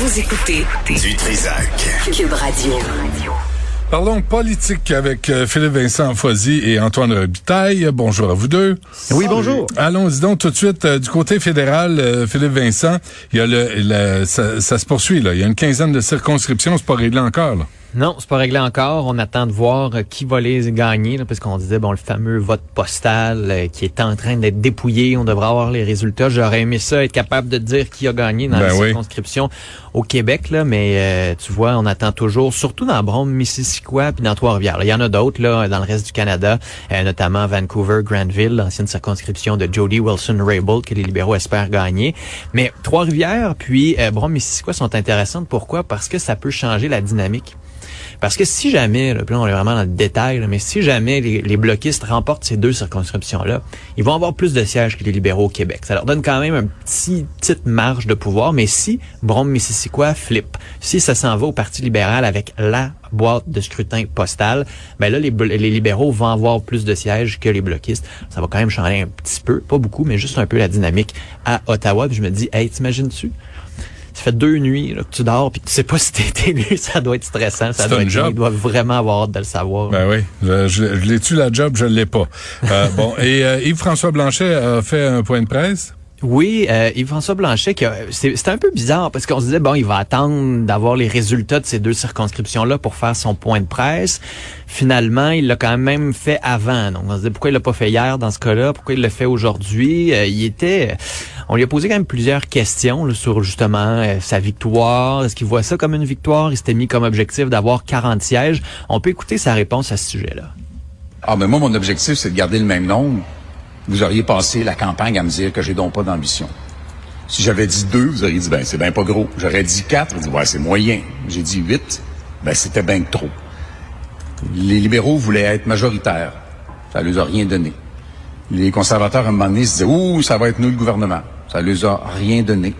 Vous écoutez Du Trisac. Cube Radio. Parlons politique avec euh, Philippe Vincent Foisy et Antoine Robitaille. Bonjour à vous deux. Oui, bonjour. Allons-y donc tout de suite euh, du côté fédéral, euh, Philippe Vincent. Il y a le, le- ça, ça se poursuit là. Il y a une quinzaine de circonscriptions, c'est pas réglé encore. Là. Non, c'est pas réglé encore. On attend de voir euh, qui va les gagner, là, parce qu'on disait, bon, le fameux vote postal euh, qui est en train d'être dépouillé, on devrait avoir les résultats. J'aurais aimé ça, être capable de dire qui a gagné dans Ben la oui. circonscription au Québec, là, mais euh, tu vois, on attend toujours, surtout dans Brome, Missisquoi, puis dans Trois-Rivières. Il y en a d'autres là dans le reste du Canada, euh, notamment Vancouver, Granville, l'ancienne circonscription de Jody Wilson-Raybould, que les libéraux espèrent gagner. Mais Trois-Rivières puis euh, Brome, Missisquoi sont intéressantes. Pourquoi? Parce que ça peut changer la dynamique. Parce que si jamais, là, là on est vraiment dans le détail, là, mais si jamais les, les bloquistes remportent ces deux circonscriptions-là, ils vont avoir plus de sièges que les libéraux au Québec. Ça leur donne quand même un petit petite marge de pouvoir, mais si Brome-Missisquoi flippe, si ça s'en va au Parti libéral avec la boîte de scrutin postal, ben là, les, les libéraux vont avoir plus de sièges que les bloquistes. Ça va quand même changer un petit peu, pas beaucoup, mais juste un peu la dynamique à Ottawa. Puis je me dis, hey, t'imagines-tu? Ça fait deux nuits là, que tu dors puis tu sais pas si t'es élu, ça doit être stressant, ça doit un être job. ils doivent vraiment avoir hâte de le savoir. Ben oui, je, je, je l'ai-tu la job, je l'ai pas. Euh, bon, et euh, Yves-François Blanchet a fait un point de presse? Oui, euh, Yves-François Blanchet, qui a- c'est- c'était un peu bizarre parce qu'on se disait, bon, il va attendre d'avoir les résultats de ces deux circonscriptions-là pour faire son point de presse. Finalement, il l'a quand même fait avant. Donc, on se disait, pourquoi il l'a pas fait hier dans ce cas-là? Pourquoi il l'a fait aujourd'hui? Euh, il était... On lui a posé quand même plusieurs questions sur justement euh, sa victoire. Est-ce qu'il voit ça comme une victoire? Il s'était mis comme objectif d'avoir 40 sièges. On peut écouter sa réponse à ce sujet-là. Ah, mais moi, mon objectif, c'est de garder le même nombre. Vous auriez passé la campagne à me dire que j'ai donc pas d'ambition. Si j'avais dit deux, vous auriez dit, ben, c'est bien pas gros. J'aurais dit quatre, vous dites, ouais, c'est moyen. J'ai dit huit, ben, c'était bien trop. Les libéraux voulaient être majoritaires. Ça leur a rien donné. Les conservateurs, à un moment donné, se disaient, ouh, ça va être nous le gouvernement. Ça leur a rien donné.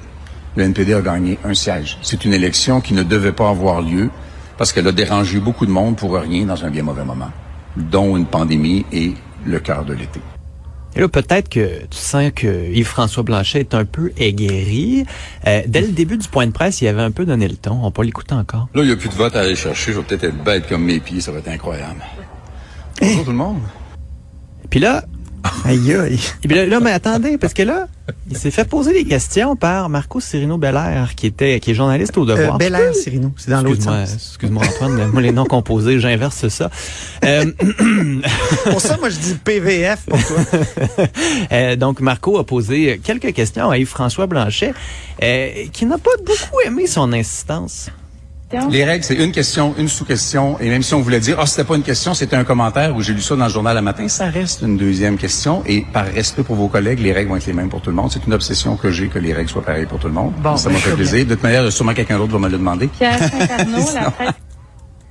Le NPD a gagné un siège. C'est une élection qui ne devait pas avoir lieu parce qu'elle a dérangé beaucoup de monde pour rien dans un bien mauvais moment, dont une pandémie et le cœur de l'été. Et là, peut-être que tu sens que Yves-François Blanchet est un peu aiguerri. Euh, dès le début du point de presse, il avait un peu donné le ton. On va pas l'écouter encore. Là, il n'y a plus de vote à aller chercher. Je vais peut-être être bête comme mes pieds. Ça va être incroyable. Bonjour tout le monde. Puis là, Aïe, aïe. et puis là, là, mais attendez, parce que là, il s'est fait poser des questions par Marco Cirino Belair, qui était, qui est journaliste au Euh, Devoir. Bel Air, Cyrino. C'est dans l'autre sens. excuse-moi Antoine, moi les noms composés, j'inverse ça. Euh, Pour ça, moi, je dis PVF pour toi. euh, donc Marco a posé quelques questions à Yves-François Blanchet, euh, qui n'a pas beaucoup aimé son insistance. Les règles, c'est une question, une sous-question, et même si on voulait dire, ah, c'était pas une question, c'était un commentaire où j'ai lu ça dans le journal le matin, ça reste une deuxième question, et par respect pour vos collègues, les règles vont être les mêmes pour tout le monde. C'est une obsession que j'ai que les règles soient pareilles pour tout le monde. Bon, ça ben, m'a fait bien. plaisir. De toute manière, sûrement quelqu'un d'autre va me le demander. Pierre Saint-Arnaud, la presse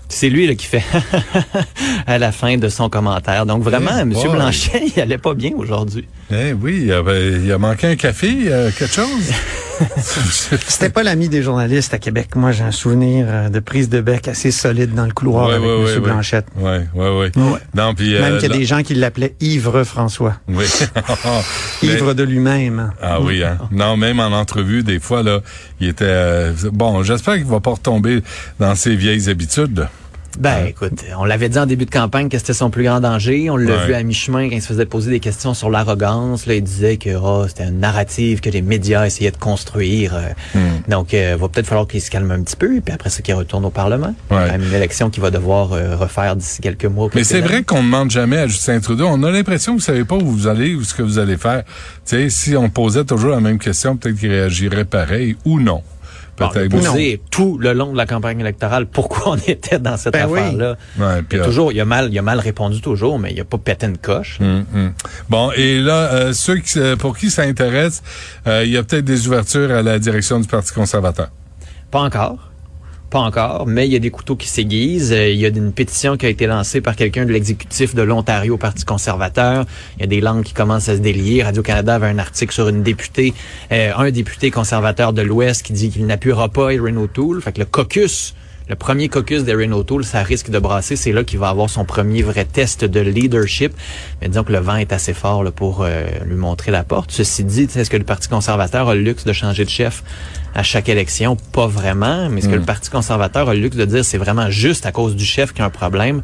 C'est lui là, qui fait à la fin de son commentaire. Donc vraiment, Eh M. boy. Blanchet, il allait pas bien aujourd'hui. Eh oui, il, avait, il a manqué un café, euh, quelque chose. C'était pas l'ami des journalistes à Québec. Moi, j'ai un souvenir euh, de prise de bec assez solide dans le couloir Ouais, avec ouais, M. ouais. Blanchette. Ouais. Ouais. Non, puis euh, Même qu'il y a là- des gens qui l'appelaient Ivre François. Oui. Mais- Ivre de lui-même. Ah oui, hein. Non, même en entrevue, des fois, là, il était... euh, bon, j'espère qu'il va pas retomber dans ses vieilles habitudes. Ben, écoute, on l'avait dit en début de campagne que c'était son plus grand danger. On l'a Ouais. vu à mi-chemin quand il se faisait poser des questions sur l'arrogance. Là, il disait que oh, c'était une narrative que les médias essayaient de construire. Euh, Hmm. Donc, il va peut-être falloir qu'il se calme un petit peu, et puis après ça, qu'il retourne au Parlement. Ouais. Quand même une élection qu'il va devoir euh, refaire d'ici quelques mois. Mais c'est vrai qu'on ne demande jamais à Justin Trudeau. On a l'impression que vous savez pas où vous allez ou ce que vous allez faire. Tu sais, si on posait toujours la même question, peut-être qu'il réagirait pareil ou non. Bon, on a Peut-être. posé tout le long de la campagne électorale pourquoi on était dans cette Ben oui. affaire-là. Ouais, Il a euh, toujours, il a mal, il a mal répondu toujours, mais il a pas pété une coche. Hum, hum. Bon, et là, euh, ceux qui, pour qui ça intéresse, euh, il y a peut-être des ouvertures à la direction du Parti conservateur. Pas encore. Pas encore, mais il y a des couteaux qui s'aiguisent. Euh, Il y a une pétition qui a été lancée par quelqu'un de l'exécutif de l'Ontario au Parti conservateur. Il y a des langues qui commencent à se délier. Radio-Canada avait un article sur une députée, euh, un député conservateur de l'Ouest qui dit qu'il n'appuiera pas Erin O'Toole. Fait que le caucus le premier caucus d'Erin O'Toole, ça risque de brasser. C'est là qu'il va avoir son premier vrai test de leadership. Mais disons que le vent est assez fort là, pour euh, lui montrer la porte. Ceci dit, est-ce que le Parti conservateur a le luxe de changer de chef à chaque élection? Pas vraiment. Mais est-ce que le Parti conservateur a le luxe de dire c'est vraiment juste à cause du chef qu'il y a un problème?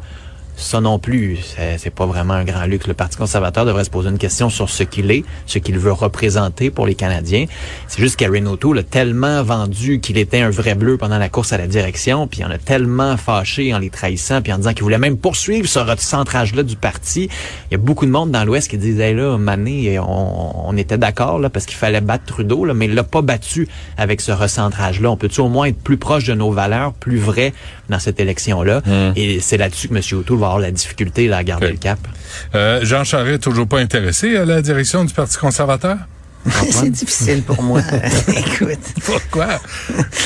Ça non plus, c'est- pas vraiment un grand luxe. Le Parti conservateur devrait se poser une question sur ce qu'il est, ce qu'il veut représenter pour les Canadiens. C'est juste qu'Erin O'Toole a tellement vendu qu'il était un vrai bleu pendant la course à la direction, puis il en a tellement fâché en les trahissant, puis en disant qu'il voulait même poursuivre ce recentrage-là du parti. Il y a beaucoup de monde dans l'Ouest qui disait, là, Mané, on, on était d'accord, là, parce qu'il fallait battre Trudeau, là, mais il l'a pas battu avec ce recentrage-là. On peut-tu au moins être plus proche de nos valeurs, plus vrai dans cette élection-là? Et c'est là-dessus que M. O'Toole va avoir la difficulté là, à garder le cap. Euh, Jean Charest, toujours pas intéressé à la direction du Parti conservateur? C'est difficile pour moi. Écoute. Pourquoi?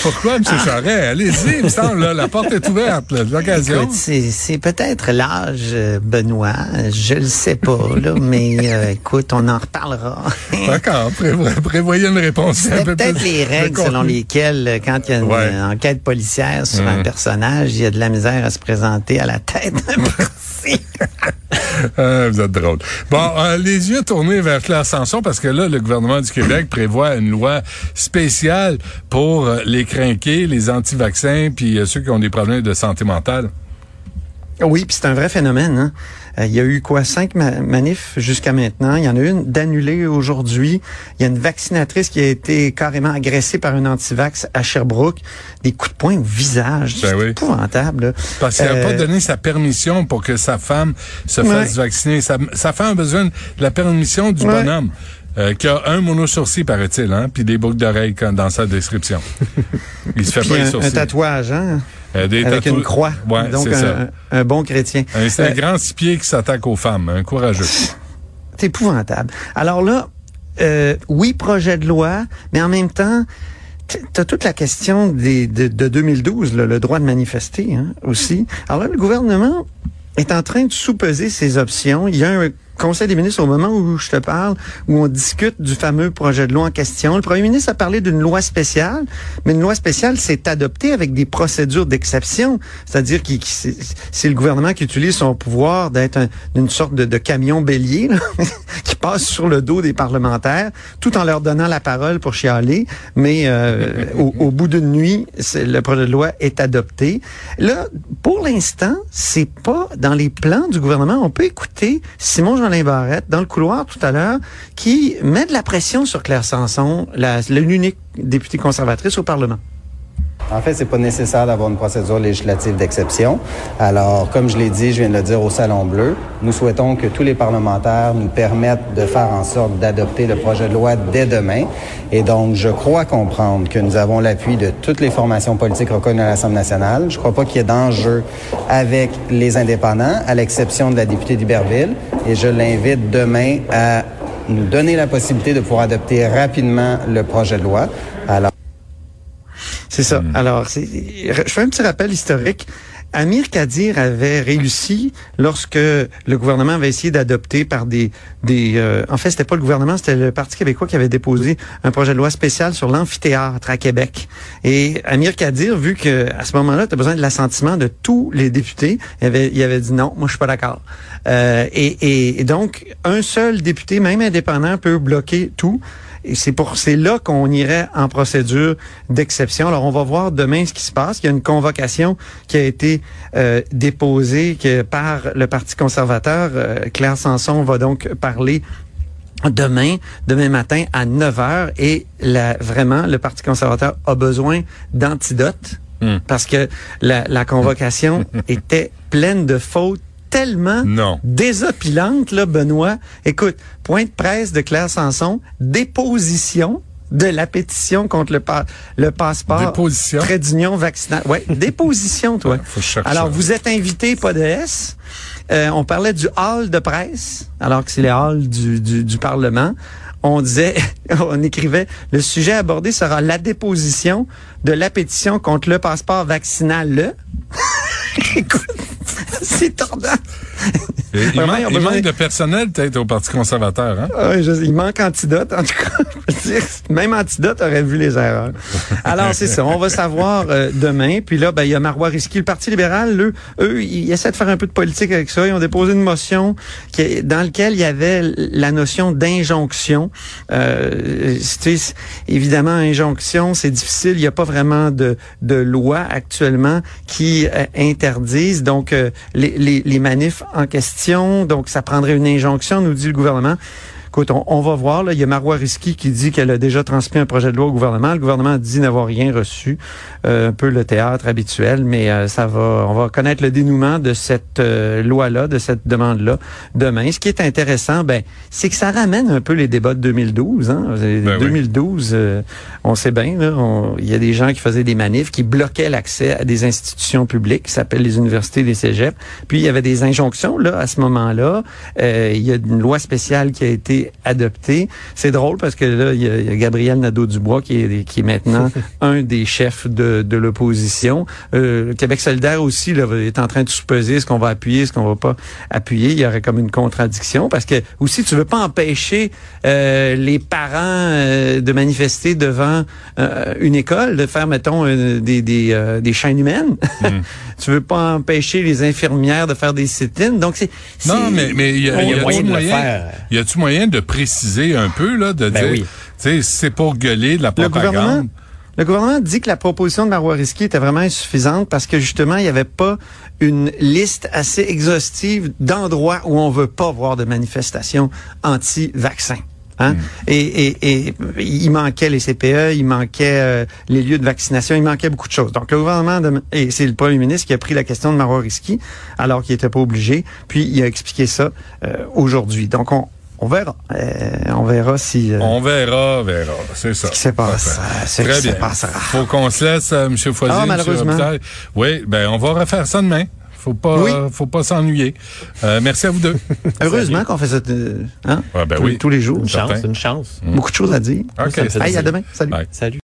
Pourquoi, M. Charest? Allez-y, il me semble, là, la porte est ouverte, l'occasion. C'est, c'est peut-être l'âge, euh, Benoît. Je le sais pas, là, mais euh, écoute, on en reparlera. D'accord, prévo- prévoyez une réponse un C'est peu peut-être les règles selon lesquelles, euh, quand il y a une Ouais. enquête policière sur un Mm. personnage, il y a de la misère à se présenter à la tête d'un parti. Ah, vous êtes drôle. Bon, euh, les yeux tournés vers Claire Sanson parce que là, le gouvernement du Québec prévoit une loi spéciale pour euh, les crinqués, les anti-vaccins, puis euh, ceux qui ont des problèmes de santé mentale. Oui, puis c'est un vrai phénomène. hein. Euh, il y a eu quoi cinq ma- manifs jusqu'à maintenant. Il y en a une d'annulée aujourd'hui. Il y a une vaccinatrice qui a été carrément agressée par un antivax à Sherbrooke. Des coups de poing au visage. Ben c'est oui. épouvantable. là. Parce qu'il n'a Euh, pas donné sa permission pour que sa femme se Ouais. fasse vacciner. Sa, sa femme a besoin de la permission du Ouais. bonhomme. Euh, qui a un mono-sourcil, paraît-il, hein, puis des boucles d'oreilles dans sa description. Il se fait pas les un, un sourcils. tatouage, hein, Euh, des avec une croix. Ouais, Donc c'est un, ça. un- un bon chrétien. Un- C'est un Euh, grand six pieds qui s'attaque aux femmes, un courageux. C'est épouvantable. Alors là, euh, oui, projet de loi, mais en même temps, tu as toute la question des, de, de 2012, là, le droit de manifester hein, aussi. Alors là, le gouvernement est en train de sous-peser ses options. Il y a un conseil des ministres au moment où je te parle, où on discute du fameux projet de loi en question. Le premier ministre a parlé d'une loi spéciale, mais une loi spéciale, c'est adopté avec des procédures d'exception. C'est-à-dire que c'est le gouvernement qui utilise son pouvoir d'être un- une sorte de, camion bélier là, qui passe sur le dos des parlementaires, tout en leur donnant la parole pour chialer. Mais euh, au, au bout d'une nuit, le projet de loi est adopté. Là, pour l'instant, c'est pas dans les plans du gouvernement. On peut écouter Simon Jean Dans le couloir tout à l'heure qui met de la pression sur Claire Sanson, l'unique députée conservatrice au Parlement. En fait, c'est pas nécessaire d'avoir une procédure législative d'exception. Alors, comme je l'ai dit, je viens de le dire au Salon Bleu, nous souhaitons que tous les parlementaires nous permettent de faire en sorte d'adopter le projet de loi dès demain. Et donc, je crois comprendre que nous avons l'appui de toutes les formations politiques reconnues à l'Assemblée nationale. Je crois pas qu'il y ait d'enjeu avec les indépendants, à l'exception de la députée d'Iberville. Et je l'invite demain à nous donner la possibilité de pouvoir adopter rapidement le projet de loi. Alors, C'est ça. Alors, c'est- je fais un petit rappel historique. Amir Kadir avait réussi lorsque le gouvernement avait essayé d'adopter par des des euh, en fait c'était pas le gouvernement c'était le Parti québécois qui avait déposé un projet de loi spécial sur l'amphithéâtre à Québec et Amir Kadir vu que à ce moment-là tu as besoin de l'assentiment de tous les députés il avait il avait dit non moi je suis pas d'accord Euh, et, et, donc un seul député même indépendant peut bloquer tout et c'est pour c'est là qu'on irait en procédure d'exception. Alors on va voir demain ce qui se passe. Il y a une convocation qui a été euh, déposée que par le Parti conservateur. Euh, Claire Sanson va donc parler demain, demain matin à 9 heures. Et là, vraiment, le Parti conservateur a besoin d'antidotes Hmm. parce que la, la convocation était pleine de fautes tellement Non. désopilante, là, Benoît. Écoute, point de presse de Claire Sanson, déposition de la pétition contre le, pa- le passeport Déposition? trait d'union vaccinale. Ouais, déposition, toi. Ouais, faut Alors, vous êtes invité, pas de S. Euh, on parlait du hall de presse, alors que c'est le hall du, du, du Parlement. On disait, on écrivait, le sujet abordé sera la déposition de la pétition contre le passeport vaccinal. Le. Écoute, c'est tordant. Et il, manque, il de personnel peut-être au Parti conservateur. Hein? Ah, je- il manque antidote, en tout cas. Je veux dire, Même antidote aurait vu les erreurs. Alors, c'est ça. On va savoir euh, demain. Puis là, ben, il y a Marois Risky. Le Parti libéral, eux, eux, ils essaient de faire un peu de politique avec ça. Ils ont déposé une motion qui dans laquelle il y avait la notion d'injonction. Euh, évidemment, injonction, c'est difficile. Il n'y a pas vraiment de, de loi actuellement qui euh, interdise donc euh, les, les, les manifs en question. Donc, ça prendrait une injonction, nous dit le gouvernement. Écoute, on, on va voir. Là. Il y a Marois Risky qui dit qu'elle a déjà transmis un projet de loi au gouvernement. Le gouvernement dit n'avoir rien reçu. Euh, un peu le théâtre habituel, mais euh, ça va. On va connaître le dénouement de cette euh, loi-là, de cette demande-là demain. Ce qui est intéressant, ben, c'est que ça ramène un peu les débats de 2012. Hein. Ben oui. 2012, euh, on sait bien. Il y a des gens qui faisaient des manifs, qui bloquaient l'accès à des institutions publiques qui s'appellent les universités, les cégeps. Puis il y avait des injonctions là à ce moment-là. Euh, il y a une loi spéciale qui a été adoptée. C'est drôle parce que là il y a, il y a Gabriel Nadeau-Dubois qui est qui est maintenant un des chefs de, de l'opposition. Euh, Québec solidaire aussi là, est en train de sous-peser ce qu'on va appuyer, ce qu'on va pas appuyer? Il y aurait comme une contradiction parce que aussi tu veux pas empêcher euh, les parents euh, de manifester devant euh, une école, de faire mettons euh, des des, euh, des chaînes humaines. tu veux pas empêcher les infirmières de faire des sit-ins? Donc c'est Non, mais mais il y a, y a-tu moyen de le moyen, faire. y a-tu moyen de préciser un peu là, de Ben dire, oui. tu sais, c'est pour gueuler de la Le gouvernement, propagande? le gouvernement dit que la proposition de Marois Risky était vraiment insuffisante parce que justement, il n'y avait pas une liste assez exhaustive d'endroits où on veut pas voir de manifestations anti-vaccins. Hein? Et, et, et il manquait les CPE, il manquait euh, les lieux de vaccination, il manquait beaucoup de choses. Donc le gouvernement, de- et c'est le premier ministre qui a pris la question de Marois Risky, alors qu'il n'était pas obligé, puis il a expliqué ça euh, aujourd'hui. Donc on, on verra. Euh, on verra si... euh, On verra, verra. C'est ça. ce qui se passe. Euh, ce Très qui se bien. passera. Faut qu'on se laisse, euh, M. Foisy, Ah, M. malheureusement. Robitaille. Oui, ben on va refaire ça demain. Faut pas, Oui. euh, faut pas s'ennuyer. Euh, merci à vous deux. Heureusement qu'on fait ça euh, hein? Ah, ben tous, oui. tous les jours. Une chance, une chance. Beaucoup de choses à dire. Ça Hey, à demain. Salut. Bye. Salut.